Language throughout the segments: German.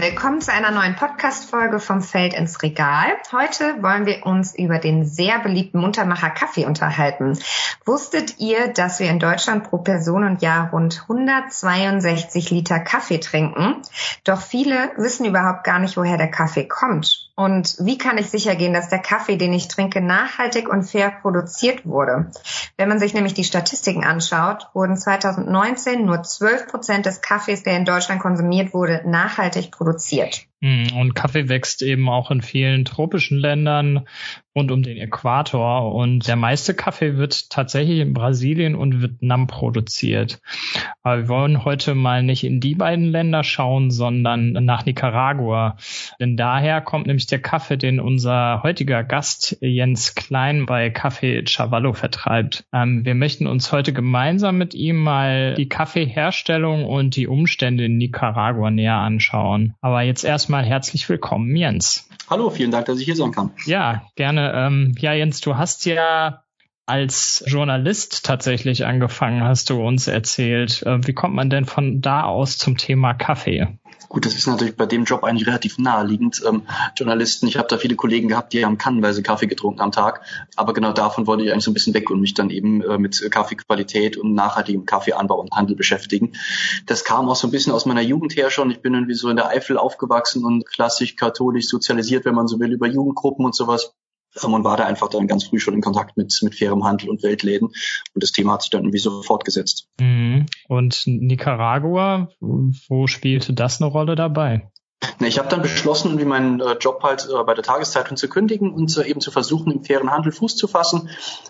willkommen zu einer neuen Podcast-Folge vom Feld ins Regal. Heute wollen wir uns über den sehr beliebten Muntermacher Kaffee unterhalten. Wusstet ihr, dass wir in Deutschland pro Person und Jahr rund 162 Liter Kaffee trinken? Doch viele wissen überhaupt gar nicht, woher der Kaffee kommt. Und wie kann ich sicher gehen, dass der Kaffee, den ich trinke, nachhaltig und fair produziert wurde? Wenn man sich nämlich die Statistiken anschaut, wurden 2019 nur 12 Prozent des Kaffees, der in Deutschland konsumiert wurde, nachhaltig produziert. Hm, und Kaffee wächst eben auch in vielen tropischen Ländern rund um den Äquator. Und der meiste Kaffee wird tatsächlich in Brasilien und Vietnam produziert. Aber wir wollen heute mal nicht in die beiden Länder schauen, sondern nach Nicaragua. Denn daher kommt nämlich der Kaffee, den unser heutiger Gast Jens Klein bei Kaffee Chavallo vertreibt. Ähm, wir möchten uns heute gemeinsam mit ihm mal die Kaffeeherstellung und die Umstände in Nicaragua näher anschauen. Aber jetzt erst erstmal herzlich willkommen, Jens. Hallo, vielen Dank, dass ich hier sein kann. Ja, gerne. Ähm, ja, Jens, du hast ja als Journalist tatsächlich angefangen, hast du uns erzählt. Äh, wie kommt man denn von da aus zum Thema Kaffee? Gut, das ist natürlich bei dem Job eigentlich relativ naheliegend. Ähm, Journalisten, ich habe da viele Kollegen gehabt, die haben kannenweise Kaffee getrunken am Tag. Aber genau davon wollte ich eigentlich so ein bisschen weg und mich dann eben äh, mit Kaffeequalität und nachhaltigem Kaffeeanbau und Handel beschäftigen. Das kam auch so ein bisschen aus meiner Jugend her schon. Ich bin irgendwie so in der Eifel aufgewachsen und klassisch katholisch sozialisiert, wenn man so will, über Jugendgruppen und sowas und war da einfach dann ganz früh schon in Kontakt mit, mit fairem Handel und Weltläden. Und das Thema hat sich dann irgendwie so fortgesetzt. Mhm. Und Nicaragua, wo spielte das eine Rolle dabei? Ich habe dann beschlossen, irgendwie meinen äh, Job halt äh, bei der Tageszeitung zu kündigen und äh, eben zu versuchen, im fairen Handel Fuß zu fassen.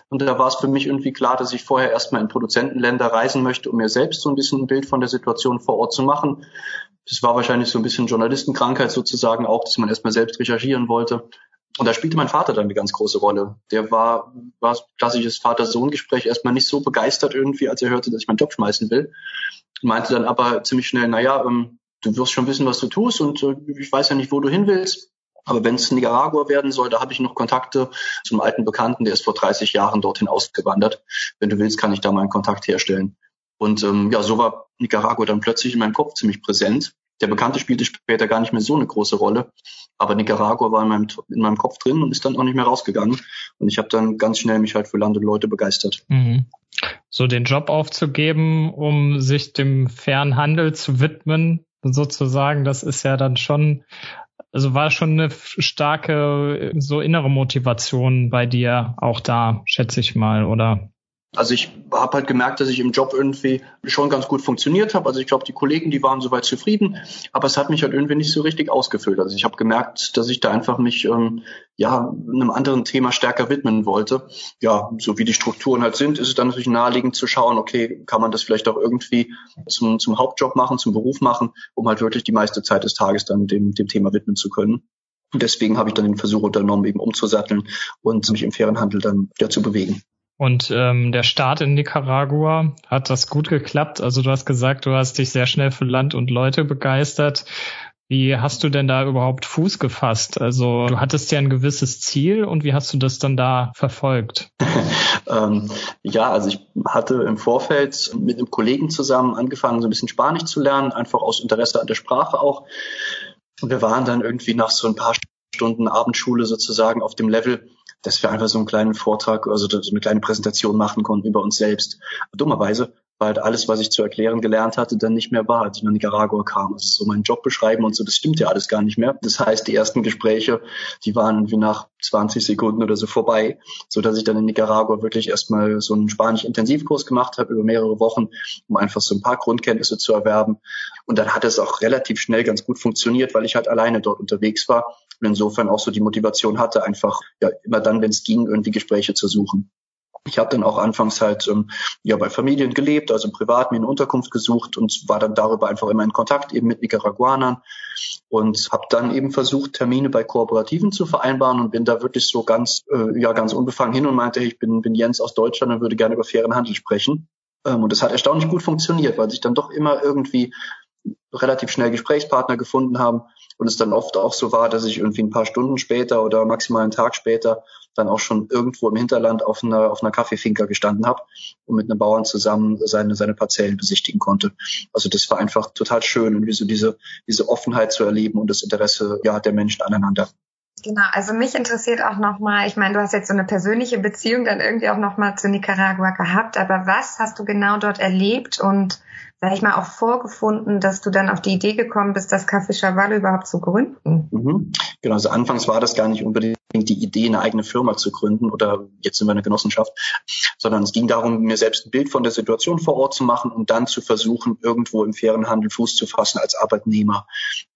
Und da war es für mich irgendwie klar, dass ich vorher erstmal in Produzentenländer reisen möchte, um mir selbst so ein bisschen ein Bild von der Situation vor Ort zu machen. Das war wahrscheinlich so ein bisschen Journalistenkrankheit sozusagen auch, dass man erstmal selbst recherchieren wollte. Und da spielte mein Vater dann eine ganz große Rolle. Der war, war klassisches Vater-Sohn-Gespräch erstmal nicht so begeistert irgendwie, als er hörte, dass ich meinen Job schmeißen will. Meinte dann aber ziemlich schnell, na ja, ähm, du wirst schon wissen, was du tust und äh, ich weiß ja nicht, wo du hin willst. Aber wenn es Nicaragua werden soll, da habe ich noch Kontakte zum alten Bekannten, der ist vor 30 Jahren dorthin ausgewandert. Wenn du willst, kann ich da mal einen Kontakt herstellen. Und ähm, ja, so war Nicaragua dann plötzlich in meinem Kopf ziemlich präsent. Der Bekannte spielte später gar nicht mehr so eine große Rolle. Aber Nicaragua war in meinem, in meinem Kopf drin und ist dann auch nicht mehr rausgegangen. Und ich habe dann ganz schnell mich halt für Land und Leute begeistert. Mhm. So den Job aufzugeben, um sich dem fairen Handel zu widmen, sozusagen, das ist ja dann schon, also war schon eine starke, so innere Motivation bei dir auch da, schätze ich mal, oder? Also ich habe halt gemerkt, dass ich im Job irgendwie schon ganz gut funktioniert habe. Also ich glaube, die Kollegen, die waren soweit zufrieden, aber es hat mich halt irgendwie nicht so richtig ausgefüllt. Also ich habe gemerkt, dass ich da einfach mich ähm, ja einem anderen Thema stärker widmen wollte. Ja, so wie die Strukturen halt sind, ist es dann natürlich naheliegend zu schauen, okay, kann man das vielleicht auch irgendwie zum, zum Hauptjob machen, zum Beruf machen, um halt wirklich die meiste Zeit des Tages dann dem, dem Thema widmen zu können. Und deswegen habe ich dann den Versuch unternommen, eben umzusatteln und mich im fairen Handel dann wieder zu bewegen. Und ähm, der Start in Nicaragua, hat das gut geklappt? Also du hast gesagt, du hast dich sehr schnell für Land und Leute begeistert. Wie hast du denn da überhaupt Fuß gefasst? Also du hattest ja ein gewisses Ziel und wie hast du das dann da verfolgt? ähm, ja, also ich hatte im Vorfeld mit einem Kollegen zusammen angefangen, so ein bisschen Spanisch zu lernen, einfach aus Interesse an der Sprache auch. Und wir waren dann irgendwie nach so ein paar Stunden Abendschule sozusagen auf dem Level, dass wir einfach so einen kleinen Vortrag, also so eine kleine Präsentation machen konnten über uns selbst. Dummerweise war halt alles, was ich zu erklären gelernt hatte, dann nicht mehr wahr, als ich nach Nicaragua kam. Also so meinen Job beschreiben und so, das stimmt ja alles gar nicht mehr. Das heißt, die ersten Gespräche, die waren wie nach 20 Sekunden oder so vorbei, so dass ich dann in Nicaragua wirklich erstmal so einen Spanisch-Intensivkurs gemacht habe über mehrere Wochen, um einfach so ein paar Grundkenntnisse zu erwerben. Und dann hat es auch relativ schnell ganz gut funktioniert, weil ich halt alleine dort unterwegs war und insofern auch so die Motivation hatte, einfach ja immer dann, wenn es ging, irgendwie Gespräche zu suchen. Ich habe dann auch anfangs halt ähm, ja bei Familien gelebt, also privat mir eine Unterkunft gesucht und war dann darüber einfach immer in Kontakt eben mit Nicaraguanern und habe dann eben versucht Termine bei Kooperativen zu vereinbaren und bin da wirklich so ganz äh, ja ganz unbefangen hin und meinte, ich bin bin Jens aus Deutschland und würde gerne über fairen Handel sprechen. Ähm, und das hat erstaunlich gut funktioniert, weil sich dann doch immer irgendwie relativ schnell Gesprächspartner gefunden haben und es dann oft auch so war, dass ich irgendwie ein paar Stunden später oder maximal einen Tag später dann auch schon irgendwo im Hinterland auf einer, auf einer Kaffeefinker gestanden habe und mit einem Bauern zusammen seine, seine Parzellen besichtigen konnte. Also das war einfach total schön, irgendwie so diese, diese Offenheit zu erleben und das Interesse ja, der Menschen aneinander. Genau, also mich interessiert auch nochmal, ich meine, du hast jetzt so eine persönliche Beziehung dann irgendwie auch nochmal zu Nicaragua gehabt, aber was hast du genau dort erlebt und sag ich mal, auch vorgefunden, dass du dann auf die Idee gekommen bist, das Café Chaval überhaupt zu gründen? Mhm. Genau, also anfangs war das gar nicht unbedingt die Idee, eine eigene Firma zu gründen oder jetzt sind wir eine Genossenschaft, sondern es ging darum, mir selbst ein Bild von der Situation vor Ort zu machen und dann zu versuchen, irgendwo im fairen Handel Fuß zu fassen als Arbeitnehmer.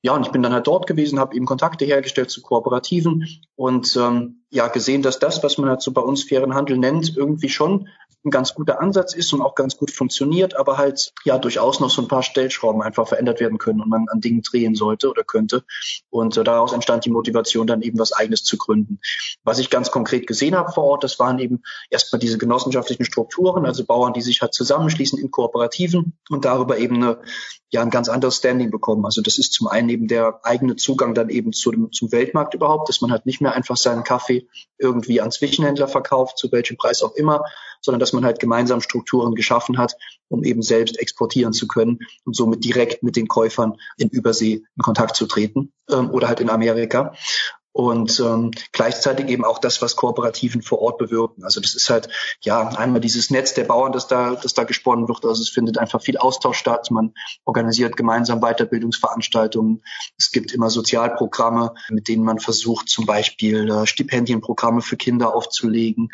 Ja, und ich bin dann halt dort gewesen, habe eben Kontakte hergestellt zu Kooperativen und ähm, ja gesehen, dass das, was man halt so bei uns fairen Handel nennt, irgendwie schon ein ganz guter Ansatz ist und auch ganz gut funktioniert, aber halt ja durchaus noch so ein paar Stellschrauben einfach verändert werden können und man an Dingen drehen sollte oder könnte. Und äh, daraus entstand die Motivation, dann eben was eigenes zu gründen. Was ich ganz konkret gesehen habe vor Ort, das waren eben erstmal diese genossenschaftlichen Strukturen, also Bauern, die sich halt zusammenschließen in Kooperativen und darüber eben eine, ja ein ganz anderes Standing bekommen. Also das ist zum einen eben der eigene Zugang dann eben zu dem, zum Weltmarkt überhaupt, dass man halt nicht mehr einfach seinen Kaffee irgendwie an Zwischenhändler verkauft, zu welchem Preis auch immer, sondern dass man halt gemeinsam Strukturen geschaffen hat, um eben selbst exportieren zu können und somit direkt mit den Käufern in Übersee in Kontakt zu treten ähm, oder halt in Amerika und ähm, gleichzeitig eben auch das, was Kooperativen vor Ort bewirken. Also das ist halt ja einmal dieses Netz der Bauern, das da, das da gesponnen wird. Also es findet einfach viel Austausch statt. Man organisiert gemeinsam Weiterbildungsveranstaltungen. Es gibt immer Sozialprogramme, mit denen man versucht, zum Beispiel äh, Stipendienprogramme für Kinder aufzulegen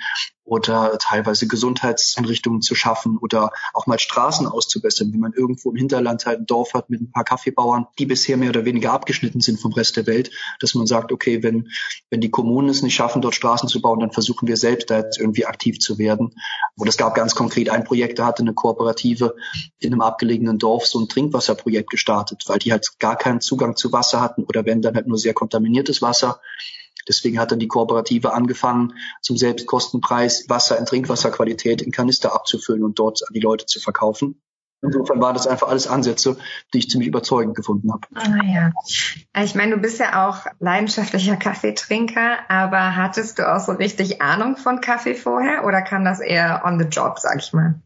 oder teilweise Gesundheitseinrichtungen zu schaffen oder auch mal Straßen auszubessern, wenn man irgendwo im Hinterland halt ein Dorf hat mit ein paar Kaffeebauern, die bisher mehr oder weniger abgeschnitten sind vom Rest der Welt, dass man sagt, okay, wenn, wenn die Kommunen es nicht schaffen, dort Straßen zu bauen, dann versuchen wir selbst da jetzt irgendwie aktiv zu werden. Und es gab ganz konkret ein Projekt, da hatte eine Kooperative in einem abgelegenen Dorf so ein Trinkwasserprojekt gestartet, weil die halt gar keinen Zugang zu Wasser hatten oder wenn dann halt nur sehr kontaminiertes Wasser. Deswegen hat dann die Kooperative angefangen, zum Selbstkostenpreis Wasser in Trinkwasserqualität in Kanister abzufüllen und dort an die Leute zu verkaufen. Insofern waren das einfach alles Ansätze, die ich ziemlich überzeugend gefunden habe. Ah ja. Ich meine, du bist ja auch leidenschaftlicher Kaffeetrinker, aber hattest du auch so richtig Ahnung von Kaffee vorher oder kam das eher on the job, sag ich mal?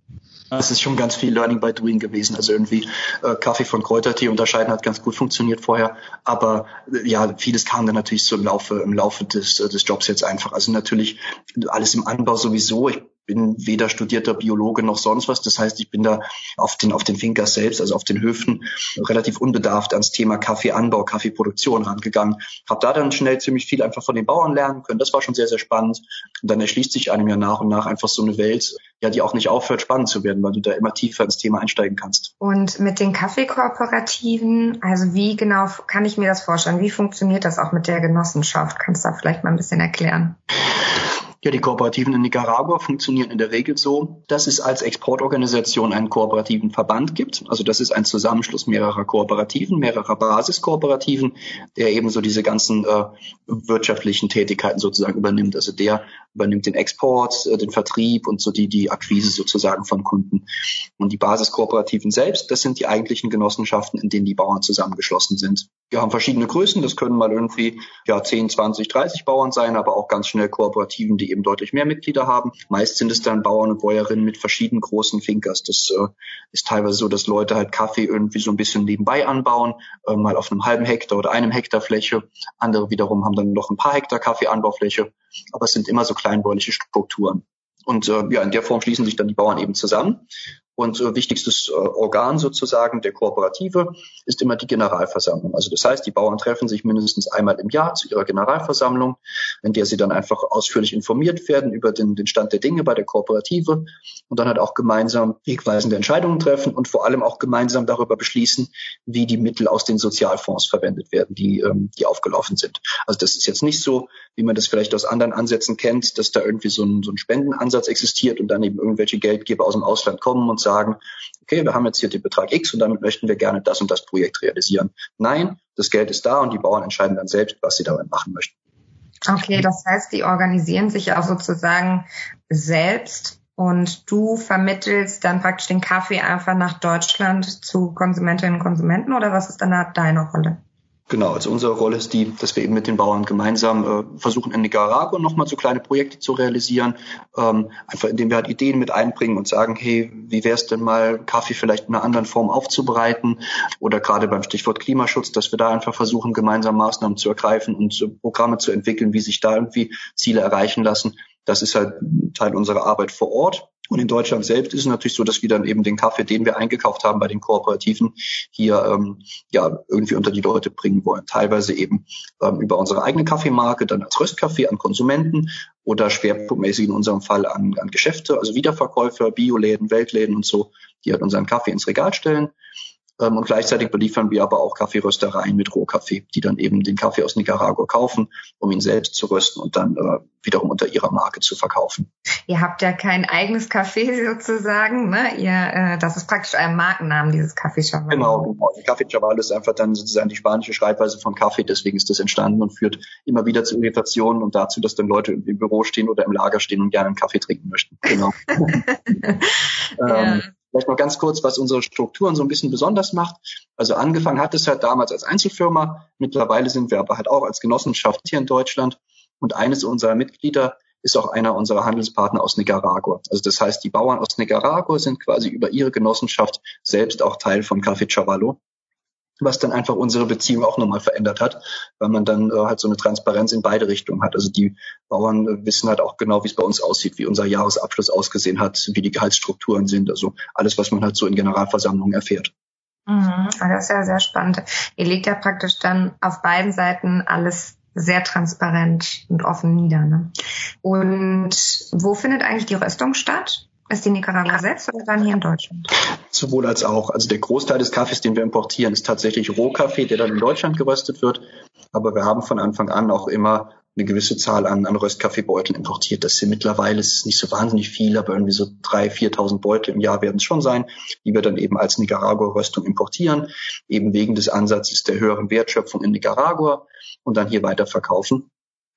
Es ist schon ganz viel Learning by Doing gewesen. Also irgendwie äh, Kaffee von Kräutertee unterscheiden hat ganz gut funktioniert vorher. Aber äh, ja, vieles kam dann natürlich so im Laufe, im Laufe des, äh, des Jobs jetzt einfach. Also natürlich alles im Anbau sowieso. Ich bin weder studierter Biologe noch sonst was. Das heißt, ich bin da auf den, auf den Finkers selbst, also auf den Höfen, relativ unbedarft ans Thema Kaffeeanbau, Kaffeeproduktion rangegangen. Habe da dann schnell ziemlich viel einfach von den Bauern lernen können. Das war schon sehr, sehr spannend. Und dann erschließt sich einem ja nach und nach einfach so eine Welt, ja, die auch nicht aufhört, spannend zu werden, weil du da immer tiefer ins Thema einsteigen kannst. Und mit den Kaffeekooperativen, also wie genau kann ich mir das vorstellen? Wie funktioniert das auch mit der Genossenschaft? Kannst du da vielleicht mal ein bisschen erklären? Ja, die Kooperativen in Nicaragua funktionieren in der Regel so, dass es als Exportorganisation einen kooperativen Verband gibt. Also das ist ein Zusammenschluss mehrerer Kooperativen, mehrerer Basiskooperativen, der eben so diese ganzen äh, wirtschaftlichen Tätigkeiten sozusagen übernimmt. Also der übernimmt den Export, äh, den Vertrieb und so die, die Akquise sozusagen von Kunden. Und die Basiskooperativen selbst, das sind die eigentlichen Genossenschaften, in denen die Bauern zusammengeschlossen sind. Wir haben verschiedene Größen, das können mal irgendwie ja 10, 20, 30 Bauern sein, aber auch ganz schnell Kooperativen, die eben deutlich mehr Mitglieder haben. Meist sind es dann Bauern und Bäuerinnen mit verschiedenen großen Finkers. Das äh, ist teilweise so, dass Leute halt Kaffee irgendwie so ein bisschen nebenbei anbauen, äh, mal auf einem halben Hektar oder einem Hektar Fläche. Andere wiederum haben dann noch ein paar Hektar Kaffeeanbaufläche. Aber es sind immer so kleinbäuerliche Strukturen. Und äh, ja, in der Form schließen sich dann die Bauern eben zusammen. Und äh, wichtigstes äh, Organ sozusagen der Kooperative ist immer die Generalversammlung. Also das heißt, die Bauern treffen sich mindestens einmal im Jahr zu ihrer Generalversammlung, in der sie dann einfach ausführlich informiert werden über den, den Stand der Dinge bei der Kooperative und dann halt auch gemeinsam wegweisende Entscheidungen treffen und vor allem auch gemeinsam darüber beschließen, wie die Mittel aus den Sozialfonds verwendet werden, die, ähm, die aufgelaufen sind. Also das ist jetzt nicht so, wie man das vielleicht aus anderen Ansätzen kennt, dass da irgendwie so ein, so ein Spendenansatz existiert und dann eben irgendwelche Geldgeber aus dem Ausland kommen und sagen, okay, wir haben jetzt hier den Betrag X und damit möchten wir gerne das und das Projekt realisieren. Nein, das Geld ist da und die Bauern entscheiden dann selbst, was sie damit machen möchten. Okay, das heißt, die organisieren sich auch sozusagen selbst und du vermittelst dann praktisch den Kaffee einfach nach Deutschland zu Konsumentinnen und Konsumenten oder was ist dann deine Rolle? Genau, also unsere Rolle ist die, dass wir eben mit den Bauern gemeinsam äh, versuchen, in Nicaragua nochmal so kleine Projekte zu realisieren, ähm, einfach indem wir halt Ideen mit einbringen und sagen, hey, wie wäre es denn mal, Kaffee vielleicht in einer anderen Form aufzubereiten oder gerade beim Stichwort Klimaschutz, dass wir da einfach versuchen, gemeinsam Maßnahmen zu ergreifen und so Programme zu entwickeln, wie sich da irgendwie Ziele erreichen lassen. Das ist halt Teil unserer Arbeit vor Ort. Und in Deutschland selbst ist es natürlich so, dass wir dann eben den Kaffee, den wir eingekauft haben bei den Kooperativen, hier ähm, ja irgendwie unter die Leute bringen wollen. Teilweise eben ähm, über unsere eigene Kaffeemarke, dann als Röstkaffee an Konsumenten oder schwerpunktmäßig in unserem Fall an, an Geschäfte, also Wiederverkäufer, Bioläden, Weltläden und so, die halt unseren Kaffee ins Regal stellen. Ähm, und gleichzeitig beliefern wir aber auch Kaffeeröstereien mit Rohkaffee, die dann eben den Kaffee aus Nicaragua kaufen, um ihn selbst zu rösten und dann äh, wiederum unter ihrer Marke zu verkaufen. Ihr habt ja kein eigenes Kaffee sozusagen, ne? Ihr, äh, das ist praktisch euer Markennamen, dieses Kaffee Chaval. Genau, genau. Kaffee Chaval ist einfach dann sozusagen die spanische Schreibweise von Kaffee, deswegen ist das entstanden und führt immer wieder zu Irritationen und dazu, dass dann Leute im Büro stehen oder im Lager stehen und gerne einen Kaffee trinken möchten. Genau. ja. ähm, Vielleicht noch ganz kurz, was unsere Strukturen so ein bisschen besonders macht. Also angefangen hat es halt damals als Einzelfirma. Mittlerweile sind wir aber halt auch als Genossenschaft hier in Deutschland. Und eines unserer Mitglieder ist auch einer unserer Handelspartner aus Nicaragua. Also das heißt, die Bauern aus Nicaragua sind quasi über ihre Genossenschaft selbst auch Teil von Café Chavallo was dann einfach unsere Beziehung auch nochmal verändert hat, weil man dann äh, halt so eine Transparenz in beide Richtungen hat. Also die Bauern äh, wissen halt auch genau, wie es bei uns aussieht, wie unser Jahresabschluss ausgesehen hat, wie die Gehaltsstrukturen sind, also alles, was man halt so in Generalversammlungen erfährt. Mhm, das ist ja sehr spannend. Ihr legt ja praktisch dann auf beiden Seiten alles sehr transparent und offen nieder. Ne? Und wo findet eigentlich die Röstung statt? Ist die Nicaragua selbst oder dann hier in Deutschland? Sowohl als auch. Also der Großteil des Kaffees, den wir importieren, ist tatsächlich Rohkaffee, der dann in Deutschland geröstet wird. Aber wir haben von Anfang an auch immer eine gewisse Zahl an, an Röstkaffeebeuteln importiert. Das sind mittlerweile, es ist nicht so wahnsinnig viel, aber irgendwie so drei, 4.000 Beutel im Jahr werden es schon sein, die wir dann eben als Nicaragua-Röstung importieren, eben wegen des Ansatzes der höheren Wertschöpfung in Nicaragua und dann hier weiter verkaufen.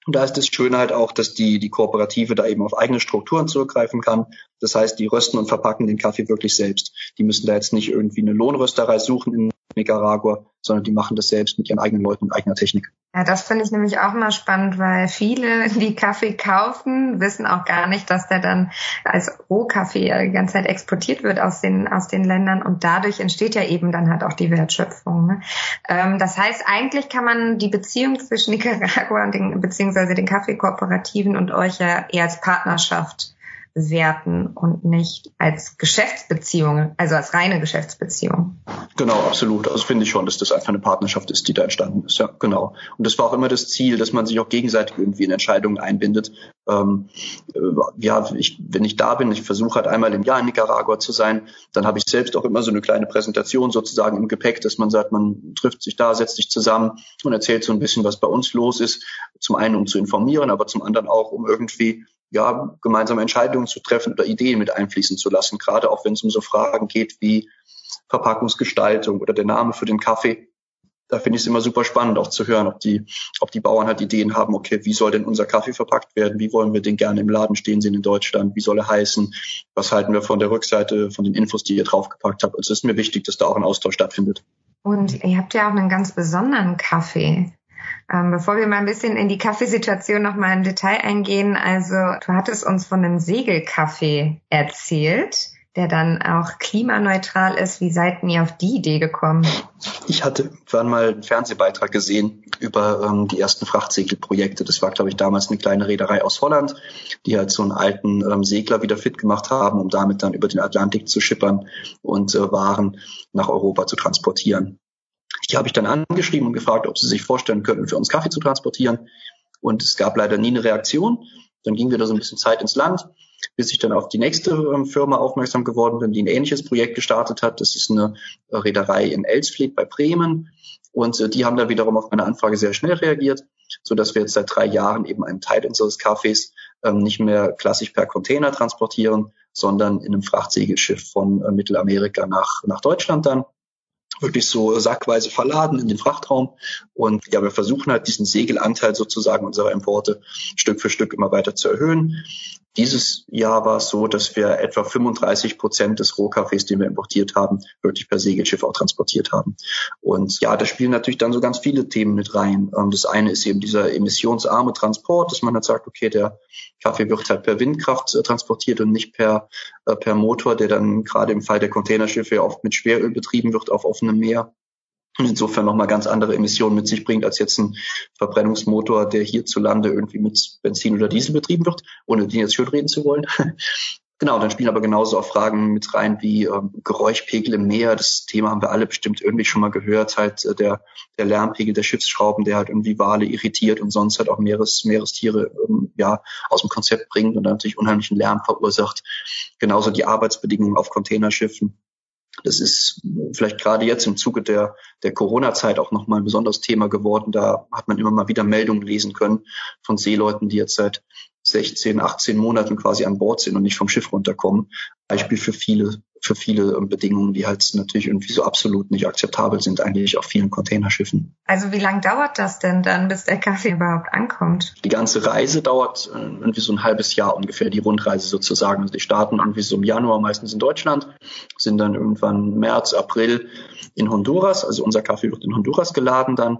Und da ist das Schöne halt auch, dass die, die Kooperative da eben auf eigene Strukturen zurückgreifen kann. Das heißt, die rösten und verpacken den Kaffee wirklich selbst. Die müssen da jetzt nicht irgendwie eine Lohnrösterei suchen in Nicaragua, sondern die machen das selbst mit ihren eigenen Leuten und eigener Technik. Ja, das finde ich nämlich auch mal spannend, weil viele, die Kaffee kaufen, wissen auch gar nicht, dass der dann als Rohkaffee die ganze Zeit exportiert wird aus den, aus den Ländern und dadurch entsteht ja eben dann halt auch die Wertschöpfung. Ne? Ähm, das heißt, eigentlich kann man die Beziehung zwischen Nicaragua und den, beziehungsweise den Kaffeekooperativen und euch ja eher als Partnerschaft werten und nicht als Geschäftsbeziehung, also als reine Geschäftsbeziehung. Genau, absolut. Also finde ich schon, dass das einfach eine Partnerschaft ist, die da entstanden ist. Ja, genau. Und das war auch immer das Ziel, dass man sich auch gegenseitig irgendwie in Entscheidungen einbindet. Ähm, äh, ja, ich, wenn ich da bin, ich versuche halt einmal im Jahr in Nicaragua zu sein, dann habe ich selbst auch immer so eine kleine Präsentation sozusagen im Gepäck, dass man sagt, man trifft sich da, setzt sich zusammen und erzählt so ein bisschen, was bei uns los ist. Zum einen, um zu informieren, aber zum anderen auch, um irgendwie ja, gemeinsame Entscheidungen zu treffen oder Ideen mit einfließen zu lassen, gerade auch wenn es um so Fragen geht wie Verpackungsgestaltung oder der Name für den Kaffee. Da finde ich es immer super spannend, auch zu hören, ob die, ob die Bauern halt Ideen haben, okay, wie soll denn unser Kaffee verpackt werden? Wie wollen wir den gerne im Laden stehen sehen in Deutschland? Wie soll er heißen? Was halten wir von der Rückseite, von den Infos, die ihr draufgepackt habt? Also es ist mir wichtig, dass da auch ein Austausch stattfindet. Und ihr habt ja auch einen ganz besonderen Kaffee. Ähm, bevor wir mal ein bisschen in die Kaffeesituation noch mal im Detail eingehen, also du hattest uns von einem Segelkaffee erzählt, der dann auch klimaneutral ist. Wie seid ihr auf die Idee gekommen? Ich hatte irgendwann mal einen Fernsehbeitrag gesehen über ähm, die ersten Frachtsegelprojekte. Das war, glaube ich, damals eine kleine Reederei aus Holland, die halt so einen alten ähm, Segler wieder fit gemacht haben, um damit dann über den Atlantik zu schippern und äh, Waren nach Europa zu transportieren. Die habe ich dann angeschrieben und gefragt, ob sie sich vorstellen könnten, für uns Kaffee zu transportieren. Und es gab leider nie eine Reaktion. Dann ging wieder so ein bisschen Zeit ins Land, bis ich dann auf die nächste ähm, Firma aufmerksam geworden bin, die ein ähnliches Projekt gestartet hat. Das ist eine äh, Reederei in Elsfleth bei Bremen. Und äh, die haben da wiederum auf meine Anfrage sehr schnell reagiert, so dass wir jetzt seit drei Jahren eben einen Teil unseres Kaffees ähm, nicht mehr klassisch per Container transportieren, sondern in einem Frachtsegelschiff von äh, Mittelamerika nach, nach Deutschland dann wirklich so sackweise verladen in den Frachtraum. Und ja, wir versuchen halt diesen Segelanteil sozusagen unserer Importe Stück für Stück immer weiter zu erhöhen. Dieses Jahr war es so, dass wir etwa 35 Prozent des Rohkaffees, den wir importiert haben, wirklich per Segelschiff auch transportiert haben. Und ja, da spielen natürlich dann so ganz viele Themen mit rein. Ähm, das eine ist eben dieser emissionsarme Transport, dass man halt sagt, okay, der Kaffee wird halt per Windkraft äh, transportiert und nicht per, äh, per Motor, der dann gerade im Fall der Containerschiffe oft mit Schweröl betrieben wird auf offenem Meer insofern nochmal ganz andere Emissionen mit sich bringt als jetzt ein Verbrennungsmotor, der hierzulande irgendwie mit Benzin oder Diesel betrieben wird, ohne den jetzt schön reden zu wollen. Genau, dann spielen aber genauso auch Fragen mit rein wie ähm, Geräuschpegel im Meer. Das Thema haben wir alle bestimmt irgendwie schon mal gehört. Halt äh, der, der Lärmpegel der Schiffsschrauben, der halt irgendwie Wale irritiert und sonst halt auch Meeres, Meerestiere ähm, ja aus dem Konzept bringt und natürlich unheimlichen Lärm verursacht. Genauso die Arbeitsbedingungen auf Containerschiffen. Das ist vielleicht gerade jetzt im Zuge der, der Corona-Zeit auch nochmal ein besonderes Thema geworden. Da hat man immer mal wieder Meldungen lesen können von Seeleuten, die jetzt seit 16, 18 Monaten quasi an Bord sind und nicht vom Schiff runterkommen. Beispiel für viele für viele ähm, Bedingungen, die halt natürlich irgendwie so absolut nicht akzeptabel sind, eigentlich auf vielen Containerschiffen. Also wie lange dauert das denn dann, bis der Kaffee überhaupt ankommt? Die ganze Reise dauert äh, irgendwie so ein halbes Jahr ungefähr, die Rundreise sozusagen. Also die starten irgendwie so im Januar meistens in Deutschland, sind dann irgendwann März, April in Honduras. Also unser Kaffee wird in Honduras geladen dann.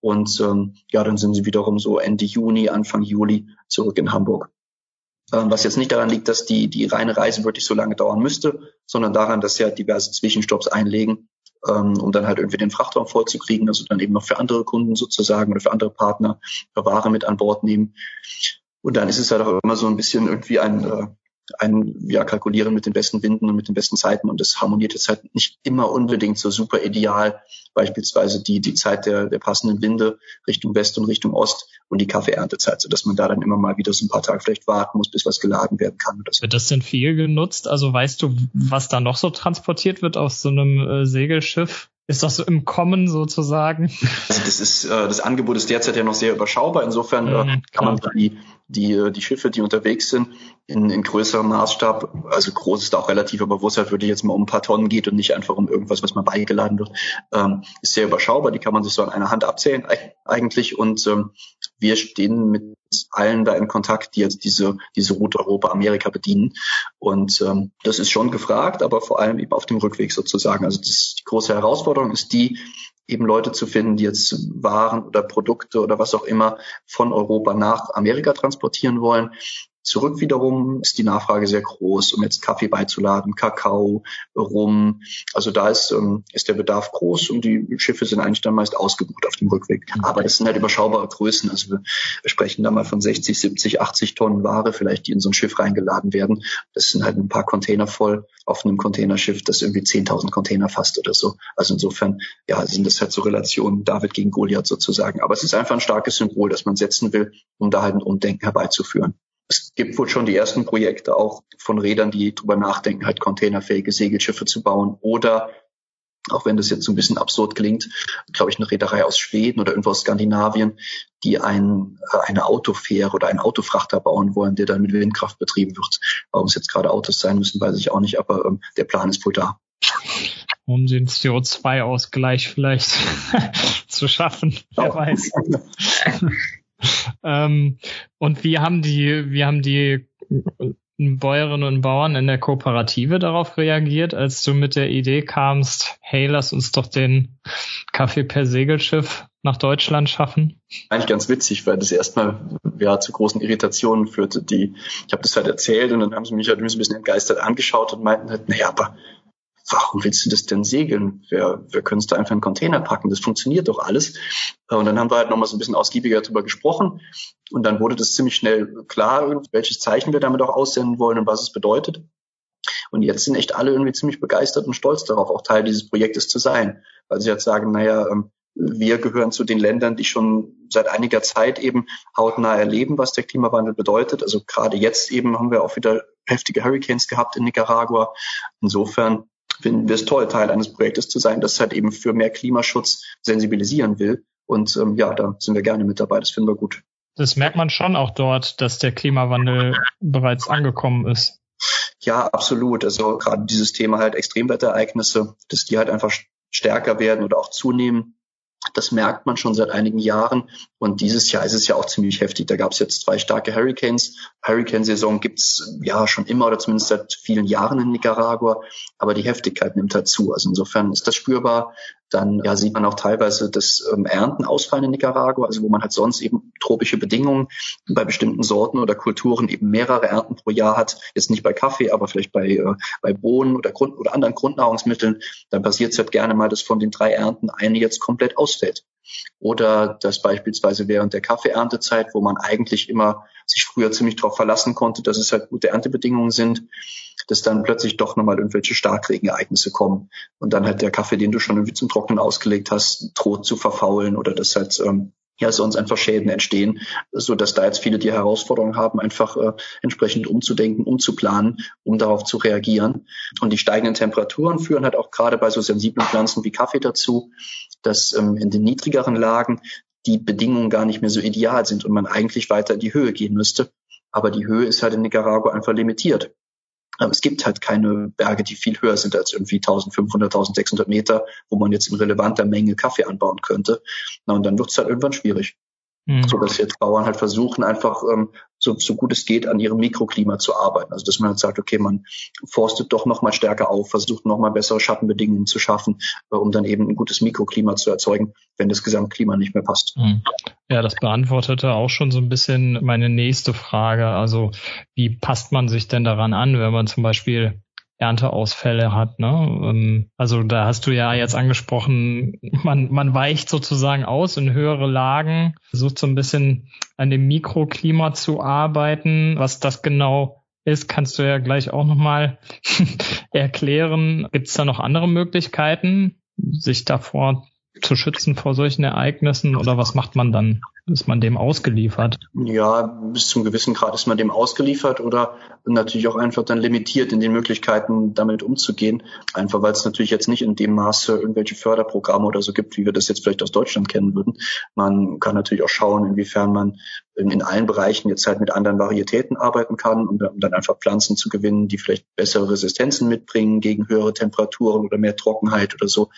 Und ähm, ja, dann sind sie wiederum so Ende Juni, Anfang Juli zurück in Hamburg. Ähm, was jetzt nicht daran liegt, dass die, die reine Reise wirklich so lange dauern müsste, sondern daran, dass sie halt diverse Zwischenstopps einlegen, ähm, um dann halt irgendwie den Frachtraum vollzukriegen, also dann eben noch für andere Kunden sozusagen oder für andere Partner für Ware mit an Bord nehmen. Und dann ist es halt auch immer so ein bisschen irgendwie ein, äh, ein ja, Kalkulieren mit den besten Winden und mit den besten Zeiten und das harmoniert jetzt halt nicht immer unbedingt so super ideal. Beispielsweise die, die Zeit der, der passenden Winde Richtung West und Richtung Ost und die Kaffeeerntezeit, so dass man da dann immer mal wieder so ein paar Tage vielleicht warten muss, bis was geladen werden kann. Oder so. Wird das denn viel genutzt? Also weißt du, was da noch so transportiert wird auf so einem äh, Segelschiff? Ist das so im Kommen sozusagen? Also das ist, äh, das Angebot ist derzeit ja noch sehr überschaubar. Insofern äh, mhm, kann man die, die, äh, die Schiffe, die unterwegs sind, in, in größerem Maßstab, also groß ist auch relativ, aber wo es halt wirklich jetzt mal um ein paar Tonnen geht und nicht einfach um irgendwas, was mal beigeladen wird, ähm, ist sehr überschaubar. Die kann man sich so an einer Hand abzählen eigentlich. Und ähm, wir stehen mit allen da in Kontakt, die jetzt diese, diese Route Europa-Amerika bedienen. Und ähm, das ist schon gefragt, aber vor allem eben auf dem Rückweg sozusagen. Also das, die große Herausforderung ist die, eben Leute zu finden, die jetzt Waren oder Produkte oder was auch immer von Europa nach Amerika transportieren wollen. Zurück wiederum ist die Nachfrage sehr groß, um jetzt Kaffee beizuladen, Kakao, Rum. Also da ist, ähm, ist der Bedarf groß und die Schiffe sind eigentlich dann meist ausgebucht auf dem Rückweg. Aber das sind halt überschaubare Größen. Also wir, sprechen da mal von 60, 70, 80 Tonnen Ware vielleicht, die in so ein Schiff reingeladen werden. Das sind halt ein paar Container voll auf einem Containerschiff, das irgendwie 10.000 Container fasst oder so. Also insofern, ja, sind das halt so Relationen David gegen Goliath sozusagen. Aber es ist einfach ein starkes Symbol, das man setzen will, um da halt ein Umdenken herbeizuführen es gibt wohl schon die ersten Projekte auch von Rädern, die drüber nachdenken, halt containerfähige Segelschiffe zu bauen oder auch wenn das jetzt so ein bisschen absurd klingt, glaube ich, eine Reederei aus Schweden oder irgendwo aus Skandinavien, die ein, eine Autofähre oder einen Autofrachter bauen wollen, der dann mit Windkraft betrieben wird. Warum es jetzt gerade Autos sein müssen, weiß ich auch nicht, aber ähm, der Plan ist wohl da. Um den CO2-Ausgleich vielleicht zu schaffen, wer weiß. ähm, und wie haben die, wie haben die Bäuerinnen und Bauern in der Kooperative darauf reagiert, als du mit der Idee kamst, hey, lass uns doch den Kaffee per Segelschiff nach Deutschland schaffen? Eigentlich ganz witzig, weil das erstmal ja zu großen Irritationen führte. Die, ich habe das halt erzählt und dann haben sie mich halt ein bisschen entgeistert angeschaut und meinten halt, naja, aber warum willst du das denn segeln? Wir, wir können es da einfach in Container packen, das funktioniert doch alles. Äh, und dann haben wir halt nochmal so ein bisschen ausgiebiger darüber gesprochen und dann wurde das ziemlich schnell klar, welches Zeichen wir damit auch aussenden wollen und was es bedeutet. Und jetzt sind echt alle irgendwie ziemlich begeistert und stolz darauf, auch Teil dieses Projektes zu sein, weil sie jetzt sagen, naja, ähm, wir gehören zu den Ländern, die schon seit einiger Zeit eben hautnah erleben, was der Klimawandel bedeutet. Also gerade jetzt eben haben wir auch wieder heftige Hurricanes gehabt in Nicaragua. Insofern finden wir es toll, Teil eines Projektes zu sein, das halt eben für mehr Klimaschutz sensibilisieren will. Und ähm, ja, da sind wir gerne mit dabei. Das finden wir gut. Das merkt man schon auch dort, dass der Klimawandel bereits angekommen ist. Ja, absolut. Also gerade dieses Thema halt Extremwetterereignisse, dass die halt einfach stärker werden oder auch zunehmen. Das merkt man schon seit einigen Jahren. Und dieses Jahr ist es ja auch ziemlich heftig. Da gab es jetzt zwei starke Hurricanes. Hurricane-Saison gibt's ja schon immer oder zumindest seit vielen Jahren in Nicaragua. Aber die Heftigkeit nimmt halt zu. Also insofern ist das spürbar. Dann ja, sieht man auch teilweise das ähm, Ernten ausfallen in Nicaragua, also wo man halt sonst eben tropische Bedingungen bei bestimmten Sorten oder Kulturen eben mehrere Ernten pro Jahr hat. Jetzt nicht bei Kaffee, aber vielleicht bei, äh, bei Bohnen oder, Grund oder anderen Grundnahrungsmitteln. Dann passiert es halt gerne mal, dass von den drei Ernten eine jetzt komplett ausfällt. Oder dass beispielsweise während der Kaffeeerntezeit, wo man eigentlich immer sich früher ziemlich darauf verlassen konnte, dass es halt gute Erntebedingungen sind, dass dann plötzlich doch nochmal irgendwelche Starkregenereignisse kommen und dann halt der Kaffee, den du schon irgendwie zum Trocknen ausgelegt hast, droht zu verfaulen oder dass halt ähm, ja sonst einfach Schäden entstehen, so dass da jetzt viele die Herausforderung haben, einfach äh, entsprechend umzudenken, umzuplanen, um darauf zu reagieren. Und die steigenden Temperaturen führen halt auch gerade bei so sensiblen Pflanzen wie Kaffee dazu, dass ähm, in den niedrigeren Lagen die Bedingungen gar nicht mehr so ideal sind und man eigentlich weiter in die Höhe gehen müsste. Aber die Höhe ist halt in Nicaragua einfach limitiert. Aber es gibt halt keine Berge, die viel höher sind als irgendwie 1500, 1600 Meter, wo man jetzt in relevanter Menge Kaffee anbauen könnte. Na, und dann wird es halt irgendwann schwierig. Mhm. So dass jetzt Bauern halt versuchen, einfach ähm, so, so gut es geht an ihrem Mikroklima zu arbeiten. Also dass man halt sagt, okay, man forstet doch noch mal stärker auf, versucht noch mal bessere Schattenbedingungen zu schaffen, äh, um dann eben ein gutes Mikroklima zu erzeugen, wenn das Gesamtklima nicht mehr passt. Mhm. Ja, das beantwortete auch schon so ein bisschen meine nächste Frage. Also wie passt man sich denn daran an, wenn man zum Beispiel Ernteausfälle hat. Ne? Ähm, also da hast du ja jetzt angesprochen, man, man weicht sozusagen aus in höhere Lagen, versucht so ein bisschen an dem Mikroklima zu arbeiten. Was das genau ist, kannst du ja gleich auch nochmal erklären. Gibt es da noch andere Möglichkeiten, sich davor zu schützen vor solchen Ereignissen oder was macht man dann? Ist man dem ausgeliefert? Ja, bis zum gewissen Grad ist man dem ausgeliefert oder natürlich auch einfach dann limitiert in den Möglichkeiten, damit umzugehen. Einfach weil es natürlich jetzt nicht in dem Maße irgendwelche Förderprogramme oder so gibt, wie wir das jetzt vielleicht aus Deutschland kennen würden. Man kann natürlich auch schauen, inwiefern man in allen Bereichen jetzt halt mit anderen Varietäten arbeiten kann, um dann einfach Pflanzen zu gewinnen, die vielleicht bessere Resistenzen mitbringen gegen höhere Temperaturen oder mehr Trockenheit oder so.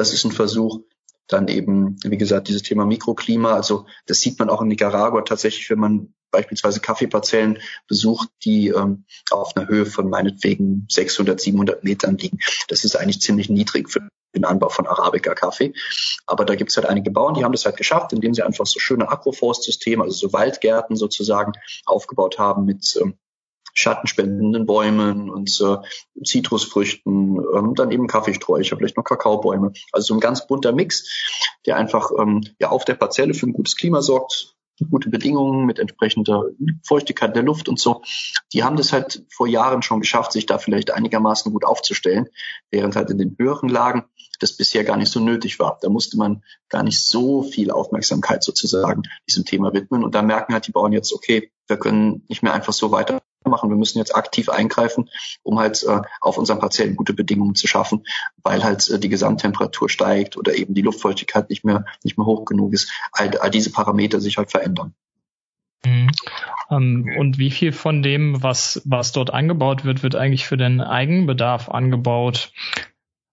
Das ist ein Versuch. Dann eben, wie gesagt, dieses Thema Mikroklima. Also das sieht man auch in Nicaragua tatsächlich, wenn man beispielsweise Kaffeeparzellen besucht, die ähm, auf einer Höhe von meinetwegen 600, 700 Metern liegen. Das ist eigentlich ziemlich niedrig für den Anbau von Arabica-Kaffee. Aber da gibt es halt einige Bauern, die haben das halt geschafft, indem sie einfach so schöne Agroforstsysteme, also so Waldgärten sozusagen aufgebaut haben mit ähm, schattenspendenden Bäumen und äh, Zitrusfrüchten, ähm, dann eben Kaffeesträucher, vielleicht noch Kakaobäume. Also so ein ganz bunter Mix, der einfach ähm, ja auf der Parzelle für ein gutes Klima sorgt, gute Bedingungen mit entsprechender Feuchtigkeit der Luft und so. Die haben das halt vor Jahren schon geschafft, sich da vielleicht einigermaßen gut aufzustellen, während halt in den höheren Lagen das bisher gar nicht so nötig war. Da musste man gar nicht so viel Aufmerksamkeit sozusagen diesem Thema widmen. Und da merken halt die Bauern jetzt, okay, wir können nicht mehr einfach so weiter machen. Wir müssen jetzt aktiv eingreifen, um halt äh, auf unseren Patienten gute Bedingungen zu schaffen, weil halt äh, die Gesamttemperatur steigt oder eben die Luftfeuchtigkeit nicht mehr nicht mehr hoch genug ist. All, all diese Parameter sich halt verändern. Mhm. Ähm, und wie viel von dem, was, was dort angebaut wird, wird eigentlich für den Eigenbedarf angebaut?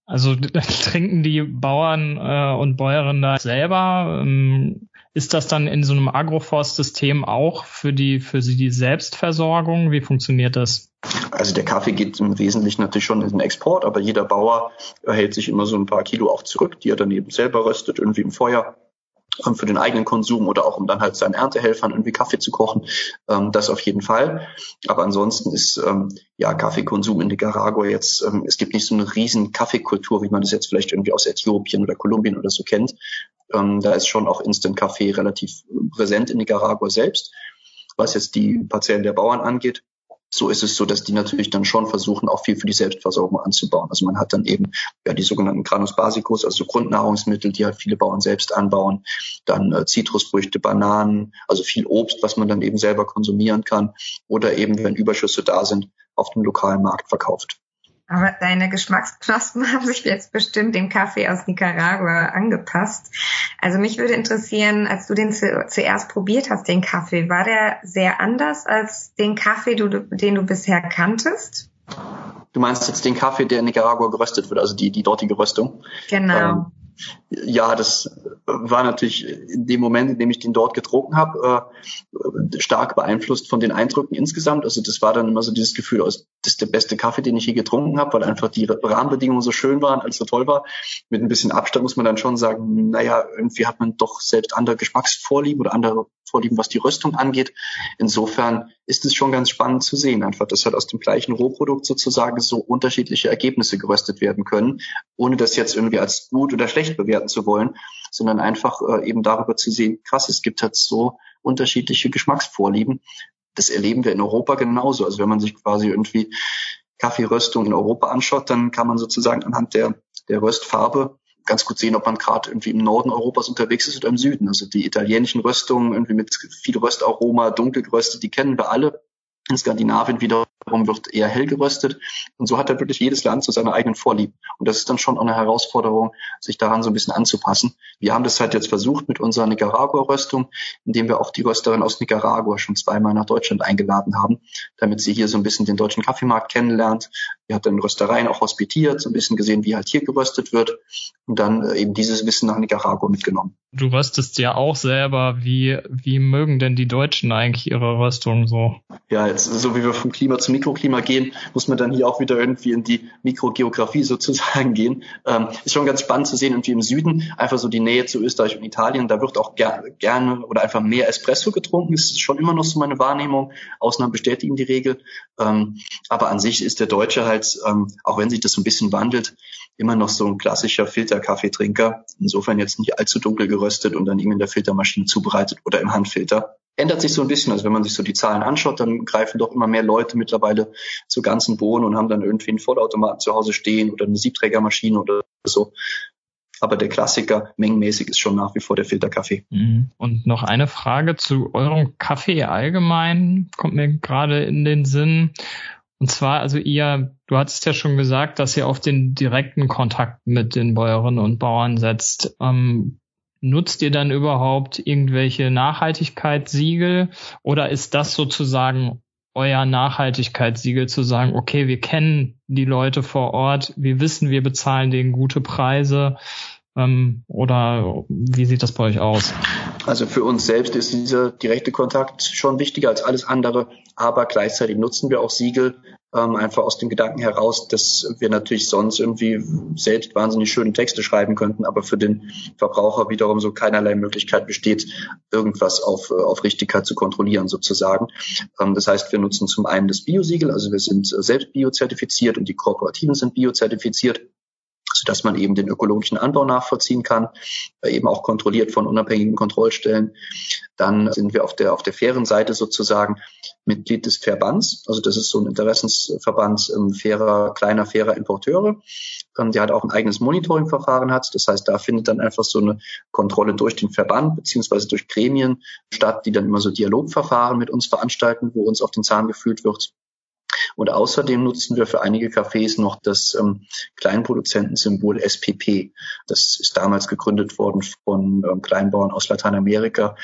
Also trinken die Bauern äh, und Bäuerinnen da selber? Ähm, ist das dann in so einem Agroforstsystem auch für die, für sie die Selbstversorgung? Wie funktioniert das? Also der Kaffee geht im Wesentlichen natürlich schon in den Export, aber jeder Bauer erhält sich immer so ein paar Kilo auch zurück, die er dann eben selber röstet, irgendwie im Feuer ähm, für den eigenen Konsum oder auch um dann halt seinen Erntehelfern irgendwie Kaffee zu kochen. Ähm, das auf jeden Fall. Aber ansonsten ist ähm, ja Kaffeekonsum in Nicaragua jetzt, es gibt nicht so eine riesen Kaffeekultur, wie man das jetzt vielleicht irgendwie aus Äthiopien oder Kolumbien oder so kennt. Ähm, da ist schon auch Instant Kaffee relativ präsent in Nicaragua selbst, was jetzt die Parzellen der Bauern angeht so ist es so, dass die natürlich dann schon versuchen, auch viel für die Selbstversorgung anzubauen. Also man hat dann eben ja die sogenannten Granus basicus, also Grundnahrungsmittel, die halt viele Bauern selbst anbauen, dann äh, Zitrusfrüchte, Bananen, also viel Obst, was man dann eben selber konsumieren kann oder eben, wenn Überschüsse da sind, auf dem lokalen Markt verkauft. Aber deine Geschmacksknospen haben sich jetzt bestimmt dem Kaffee aus Nicaragua angepasst. Also mich würde interessieren, als du den zu, zuerst probiert hast, den Kaffee, war der sehr anders als den Kaffee, du, den du bisher kanntest? Du meinst jetzt den Kaffee, der in Nicaragua geröstet wird, also die, die dortige Röstung? Genau. Ähm, Ja, das war natürlich in dem Moment, in dem ich den dort getrunken habe, äh, stark beeinflusst von den Eindrücken insgesamt. Also das war dann immer so dieses Gefühl, das ist der beste Kaffee, den ich je getrunken habe, weil einfach die Rahmenbedingungen so schön waren, alles so toll war. Mit ein bisschen Abstand muss man dann schon sagen, naja, irgendwie hat man doch selbst andere Geschmacksvorlieben oder andere Vorlieben, was die Röstung angeht. Insofern ist es schon ganz spannend zu sehen, einfach, dass halt aus dem gleichen Rohprodukt sozusagen so unterschiedliche Ergebnisse geröstet werden können, ohne das jetzt irgendwie als gut oder schlecht bewerten zu wollen, sondern einfach äh, eben darüber zu sehen, krass, es gibt halt so unterschiedliche Geschmacksvorlieben. Das erleben wir in Europa genauso. Also wenn man sich quasi irgendwie Kaffeeröstung in Europa anschaut, dann kann man sozusagen anhand der, der Röstfarbe ganz gut sehen, ob man gerade irgendwie im Norden Europas unterwegs ist oder im Süden. Also die italienischen Röstungen irgendwie mit viel Röstaroma, dunkel geröstet, die kennen wir alle. In Skandinavien wiederum wird eher hell geröstet. Und so hat halt wirklich jedes Land so seine eigenen Vorlieben. Und das ist dann schon eine Herausforderung, sich daran so ein bisschen anzupassen. Wir haben das halt jetzt versucht mit unserer Nicaragua-Röstung, indem wir auch die Rösterin aus Nicaragua schon zweimal nach Deutschland eingeladen haben, damit sie hier so ein bisschen den deutschen Kaffeemarkt kennenlernt. Wir hat dann Röstereien auch hospitiert, so ein bisschen gesehen, wie halt hier geröstet wird und dann äh, eben dieses Wissen nach Nicaragua mitgenommen. Du röstest ja auch selber. Wie, wie mögen denn die Deutschen eigentlich ihre Röstung so? Ja, jetzt so wie wir vom Klima zum Mikroklima gehen, muss man dann hier auch wieder irgendwie in die Mikrogeografie sozusagen gehen. Ähm, ist schon ganz spannend zu sehen, irgendwie im Süden, einfach so die Nähe zu Österreich und Italien, da wird auch ger gerne oder einfach mehr Espresso getrunken. Das ist schon immer noch so meine Wahrnehmung. Ausnahmen bestätigen die Regel. Ähm, aber an sich ist der Deutsche halt, ähm, auch wenn sich das so ein bisschen wandelt, immer noch so ein klassischer Filterkaffeetrinker. Insofern jetzt nicht allzu dunkel geröstet und dann eben in der Filtermaschine zubereitet oder im Handfilter ändert sich so ein bisschen. Also wenn man sich so die Zahlen anschaut, dann greifen doch immer mehr Leute mittlerweile zu ganzen Bohnen und haben dann irgendwie einen Vollautomaten zu Hause stehen oder eine Siebträgermaschine oder so. Aber der Klassiker mengenmäßig ist schon nach wie vor der Filterkaffee. Mhm. Und noch eine Frage zu eurem Kaffee allgemein kommt mir gerade in den Sinn. Und zwar, also ihr, du hattest ja schon gesagt, dass ihr auf den direkten Kontakt mit den Bäuerinnen und Bauern setzt. Ähm, Nutzt ihr dann überhaupt irgendwelche Nachhaltigkeitssiegel oder ist das sozusagen euer Nachhaltigkeitssiegel zu sagen, okay, wir kennen die Leute vor Ort, wir wissen, wir bezahlen denen gute Preise ähm, oder wie sieht das bei euch aus? Also für uns selbst ist dieser direkte Kontakt schon wichtiger als alles andere, aber gleichzeitig nutzen wir auch Siegel, ähm, einfach aus dem Gedanken heraus, dass wir natürlich sonst irgendwie selbst wahnsinnig schöne Texte schreiben könnten, aber für den Verbraucher wiederum so keinerlei Möglichkeit besteht, irgendwas auf, äh, auf Richtigkeit zu kontrollieren sozusagen. Ähm, das heißt, wir nutzen zum einen das Biosiegel, also wir sind äh, selbst biozertifiziert und die Kooperativen sind biozertifiziert sodass man eben den ökologischen Anbau nachvollziehen kann, äh, eben auch kontrolliert von unabhängigen Kontrollstellen. Dann sind wir auf der, auf der fairen Seite sozusagen Mitglied des Verbands. Also das ist so ein Interessensverband ähm, fairer, kleiner, fairer Importeure, ähm, der halt auch ein eigenes Monitoringverfahren hat. Das heißt, da findet dann einfach so eine Kontrolle durch den Verband beziehungsweise durch Gremien statt, die dann immer so Dialogverfahren mit uns veranstalten, wo uns auf den Zahn gefühlt wird. Und außerdem nutzen wir für einige Cafés noch das ähm, Kleinproduzentensymbol SPP. Das ist damals gegründet worden von ähm, Kleinbauern aus Lateinamerika.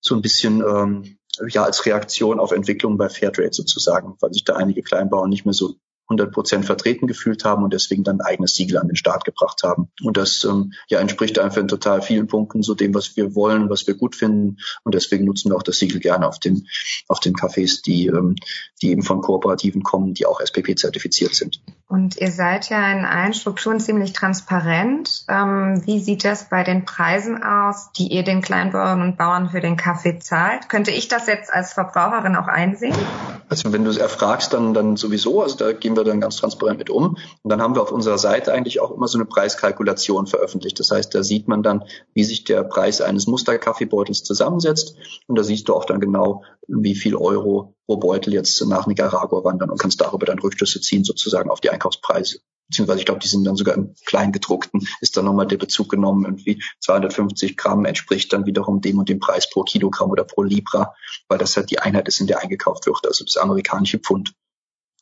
So ein bisschen ähm, ja als Reaktion auf Entwicklungen bei Fairtrade sozusagen, weil sich da einige Kleinbauern nicht mehr so 100 Prozent vertreten gefühlt haben und deswegen dann ein eigenes Siegel an den Start gebracht haben. Und das ähm, ja entspricht einfach in total vielen Punkten so dem, was wir wollen, was wir gut finden. Und deswegen nutzen wir auch das Siegel gerne auf den, auf den Cafés, die, ähm, die eben von Kooperativen kommen, die auch SPP zertifiziert sind. Und ihr seid ja in allen Strukturen ziemlich transparent. Ähm, wie sieht das bei den Preisen aus, die ihr den Kleinbauern und Bauern für den Kaffee zahlt? Könnte ich das jetzt als Verbraucherin auch einsehen? Also wenn du es erfragst, dann, dann sowieso. Also da gehen wir wir dann ganz transparent mit um. Und dann haben wir auf unserer Seite eigentlich auch immer so eine Preiskalkulation veröffentlicht. Das heißt, da sieht man dann, wie sich der Preis eines Musterkaffeebeutels zusammensetzt. Und da siehst du auch dann genau, wie viel Euro pro Beutel jetzt nach Nicaragua wandern und kannst darüber dann Rückschlüsse ziehen, sozusagen auf die Einkaufspreise beziehungsweise ich glaube, die sind dann sogar im Kleingedruckten, ist dann nochmal der Bezug genommen, irgendwie 250 Gramm entspricht dann wiederum dem und dem Preis pro Kilogramm oder pro Libra, weil das halt die Einheit ist, in der eingekauft wird, also das amerikanische Pfund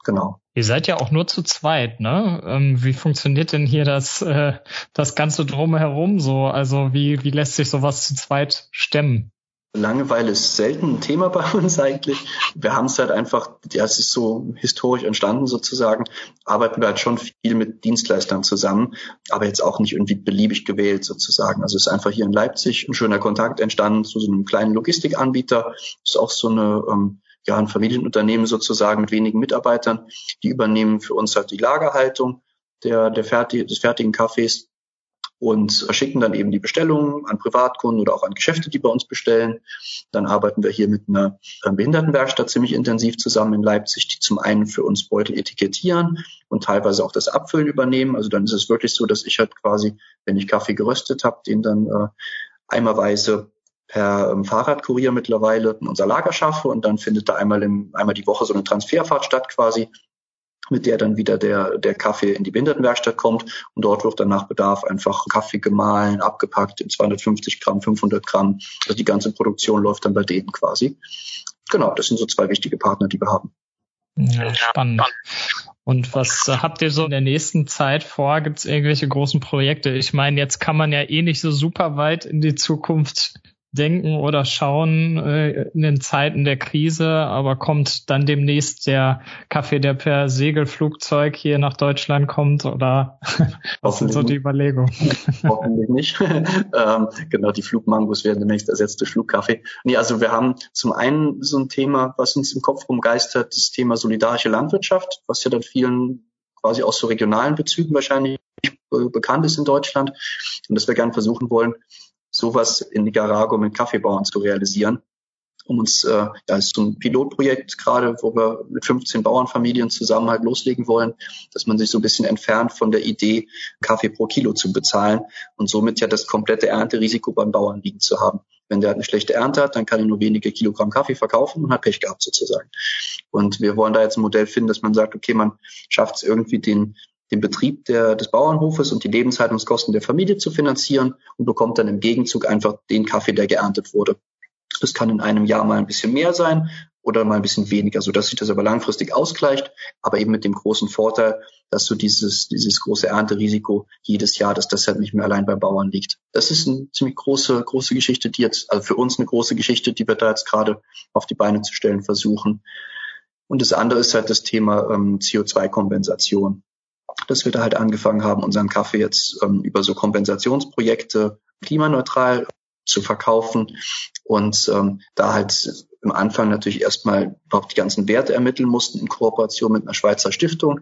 genau. Ihr seid ja auch nur zu zweit, ne? Ähm, wie funktioniert denn hier das, äh, das Ganze drumherum so? Also wie, wie lässt sich sowas zu zweit stemmen? Langeweile ist selten ein Thema bei uns eigentlich. Wir haben es halt einfach, ja, es ist so historisch entstanden sozusagen, arbeiten wir halt schon viel mit Dienstleistern zusammen, aber jetzt auch nicht irgendwie beliebig gewählt sozusagen. Also es ist einfach hier in Leipzig ein schöner Kontakt entstanden zu so einem kleinen Logistikanbieter. Ist auch so eine, ähm, ja, ein Familienunternehmen sozusagen mit wenigen Mitarbeitern. Die übernehmen für uns halt die Lagerhaltung der, der fertig, des fertigen Kaffees und schicken dann eben die Bestellungen an Privatkunden oder auch an Geschäfte, die bei uns bestellen. Dann arbeiten wir hier mit einer äh, Behindertenwerkstatt ziemlich intensiv zusammen in Leipzig, die zum einen für uns Beutel etikettieren und teilweise auch das Abfüllen übernehmen. Also dann ist es wirklich so, dass ich halt quasi, wenn ich Kaffee geröstet habe, den dann äh, eimerweise per ähm, Fahrradkurier mittlerweile in unser Lager schaffe und dann findet da einmal im, einmal die Woche so eine Transferfahrt statt quasi mit der dann wieder der, der Kaffee in die Behindertenwerkstatt kommt und dort wird dann nach Bedarf einfach Kaffee gemahlen, abgepackt in 250 Gramm, 500 Gramm. Also die ganze Produktion läuft dann bei denen quasi. Genau, das sind so zwei wichtige Partner, die wir haben. Ja, spannend. Und was habt ihr so in der nächsten Zeit vor? Gibt es irgendwelche großen Projekte? Ich meine, jetzt kann man ja eh nicht so super weit in die Zukunft denken oder schauen äh, in den Zeiten der Krise, aber kommt dann demnächst der Kaffee, der per Segelflugzeug hier nach Deutschland kommt oder was sind so die Überlegungen? Hoffentlich nicht. ähm, genau, die Flugmangos werden demnächst ersetzt durch Flugkaffee. Nee, also wir haben zum einen so ein Thema, was uns im Kopf rumgeistert, das Thema solidarische Landwirtschaft, was ja dann vielen quasi aus so regionalen Bezügen wahrscheinlich bekannt ist in Deutschland und das wir gerne versuchen wollen, sowas in Nicaragua mit Kaffeebauern zu realisieren. Um uns, äh, ja, ist so ein Pilotprojekt gerade, wo wir mit 15 Bauernfamilien zusammen halt loslegen wollen, dass man sich so ein bisschen entfernt von der Idee, Kaffee pro Kilo zu bezahlen und somit ja das komplette Ernterisiko beim Bauern liegen zu haben. Wenn der eine schlechte Ernte hat, dann kann er nur wenige Kilogramm Kaffee verkaufen und hat Pech gehabt sozusagen. Und wir wollen da jetzt ein Modell finden, dass man sagt, okay, man schafft es irgendwie den, den Betrieb der, des Bauernhofes und die Lebenshaltungskosten der Familie zu finanzieren und bekommt dann im Gegenzug einfach den Kaffee, der geerntet wurde. Das kann in einem Jahr mal ein bisschen mehr sein oder mal ein bisschen weniger, so dass sich das aber langfristig ausgleicht, aber eben mit dem großen Vorteil, dass so dieses, dieses große Ernterisiko jedes Jahr, dass das halt nicht mehr allein bei Bauern liegt. Das ist eine ziemlich große, große Geschichte, die jetzt, also für uns eine große Geschichte, die wir da jetzt gerade auf die Beine zu stellen versuchen. Und das andere ist halt das Thema ähm, CO2-Kompensation dass wir da halt angefangen haben, unseren Kaffee jetzt ähm, über so Kompensationsprojekte klimaneutral zu verkaufen und ähm, da halt im Anfang natürlich erstmal überhaupt die ganzen Werte ermitteln mussten in Kooperation mit einer Schweizer Stiftung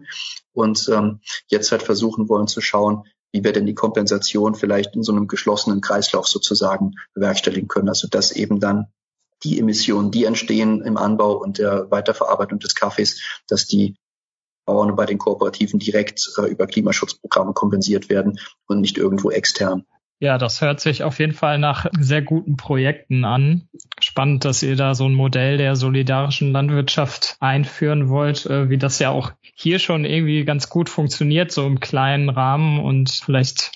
und ähm, jetzt halt versuchen wollen zu schauen, wie wir denn die Kompensation vielleicht in so einem geschlossenen Kreislauf sozusagen bewerkstelligen können. Also dass eben dann die Emissionen, die entstehen im Anbau und der Weiterverarbeitung des Kaffees, dass die Bauern bei den Kooperativen direkt äh, über Klimaschutzprogramme kompensiert werden und nicht irgendwo extern. Ja, das hört sich auf jeden Fall nach sehr guten Projekten an. Spannend, dass ihr da so ein Modell der solidarischen Landwirtschaft einführen wollt, äh, wie das ja auch hier schon irgendwie ganz gut funktioniert, so im kleinen Rahmen und vielleicht,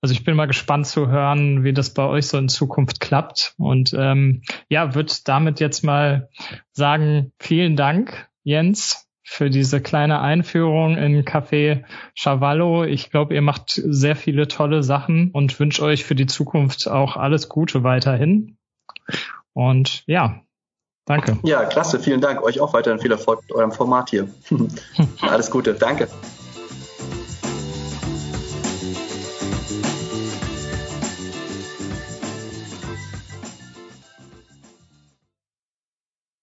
also ich bin mal gespannt zu hören, wie das bei euch so in Zukunft klappt. Und ähm, ja, wird damit jetzt mal sagen, vielen Dank, Jens, für diese kleine Einführung in Café Chavallo. Ich glaube, ihr macht sehr viele tolle Sachen und wünsche euch für die Zukunft auch alles Gute weiterhin. Und ja, danke. Ja, klasse. Vielen Dank. Euch auch weiterhin viel Erfolg mit eurem Format hier. alles Gute. Danke.